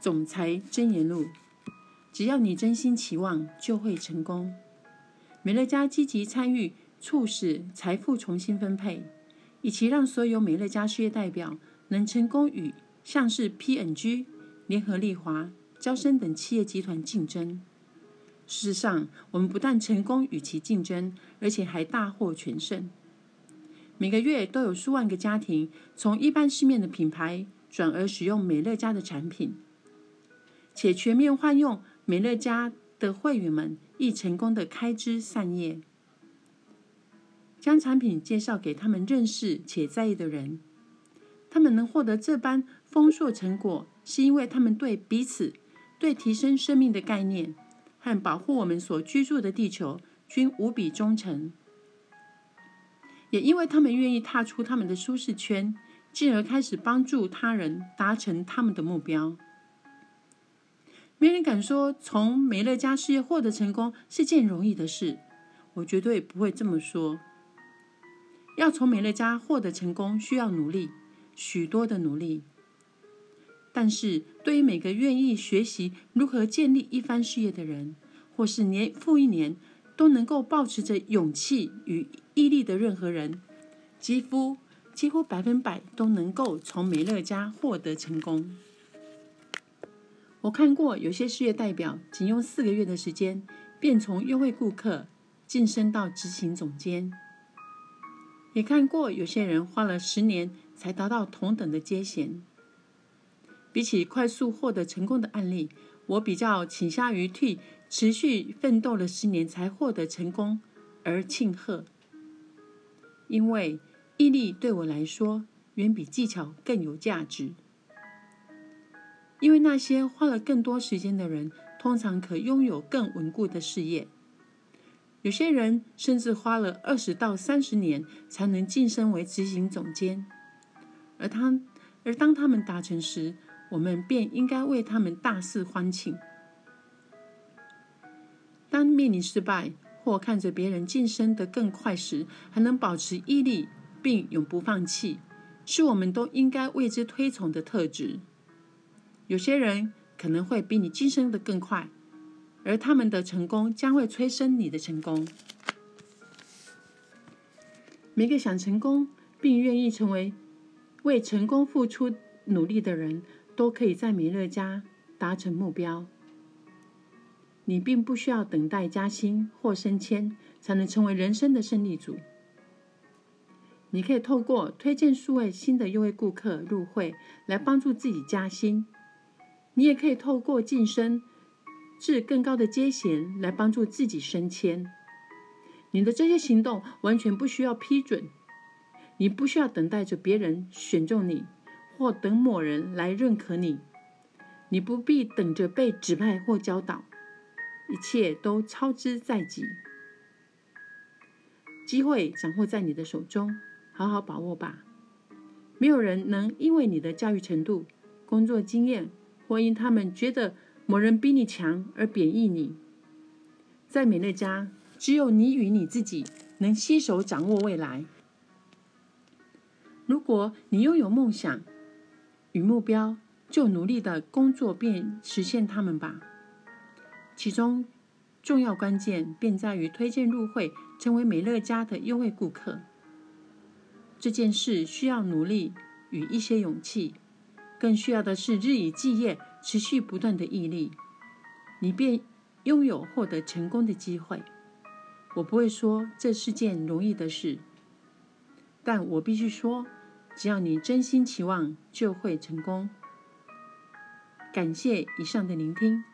总裁箴言录：只要你真心期望，就会成功。美乐家积极参与，促使财富重新分配，以及让所有美乐家事业代表能成功与像是 PNG、联合利华、招生等企业集团竞争。事实上，我们不但成功与其竞争，而且还大获全胜。每个月都有数万个家庭从一般市面的品牌转而使用美乐家的产品。且全面换用美乐家的会员们亦成功的开枝散叶，将产品介绍给他们认识且在意的人。他们能获得这般丰硕成果，是因为他们对彼此、对提升生命的概念和保护我们所居住的地球均无比忠诚，也因为他们愿意踏出他们的舒适圈，进而开始帮助他人达成他们的目标。没人敢说从美乐家事业获得成功是件容易的事，我绝对不会这么说。要从美乐家获得成功，需要努力，许多的努力。但是对于每个愿意学习如何建立一番事业的人，或是年复一年都能够保持着勇气与毅力的任何人，几乎几乎百分百都能够从美乐家获得成功。我看过有些事业代表，仅用四个月的时间，便从优惠顾客晋升到执行总监；也看过有些人花了十年才达到同等的阶衔。比起快速获得成功的案例，我比较倾向于替持续奋斗了十年才获得成功而庆贺，因为毅力对我来说远比技巧更有价值。因为那些花了更多时间的人，通常可拥有更稳固的事业。有些人甚至花了二十到三十年才能晋升为执行总监，而他而当他们达成时，我们便应该为他们大肆欢庆。当面临失败或看着别人晋升得更快时，还能保持毅力并永不放弃，是我们都应该为之推崇的特质。有些人可能会比你晋升的更快，而他们的成功将会催生你的成功。每个想成功并愿意成为为成功付出努力的人，都可以在美乐家达成目标。你并不需要等待加薪或升迁才能成为人生的胜利组。你可以透过推荐数位新的优惠顾客入会来帮助自己加薪。你也可以透过晋升至更高的阶衔来帮助自己升迁。你的这些行动完全不需要批准，你不需要等待着别人选中你，或等某人来认可你。你不必等着被指派或教导，一切都操之在己。机会掌握在你的手中，好好把握吧。没有人能因为你的教育程度、工作经验。或因他们觉得某人比你强而贬义你，在美乐家，只有你与你自己能携手掌握未来。如果你拥有梦想与目标，就努力的工作并实现他们吧。其中重要关键便在于推荐入会，成为美乐家的优惠顾客。这件事需要努力与一些勇气。更需要的是日以继夜、持续不断的毅力，你便拥有获得成功的机会。我不会说这是件容易的事，但我必须说，只要你真心期望，就会成功。感谢以上的聆听。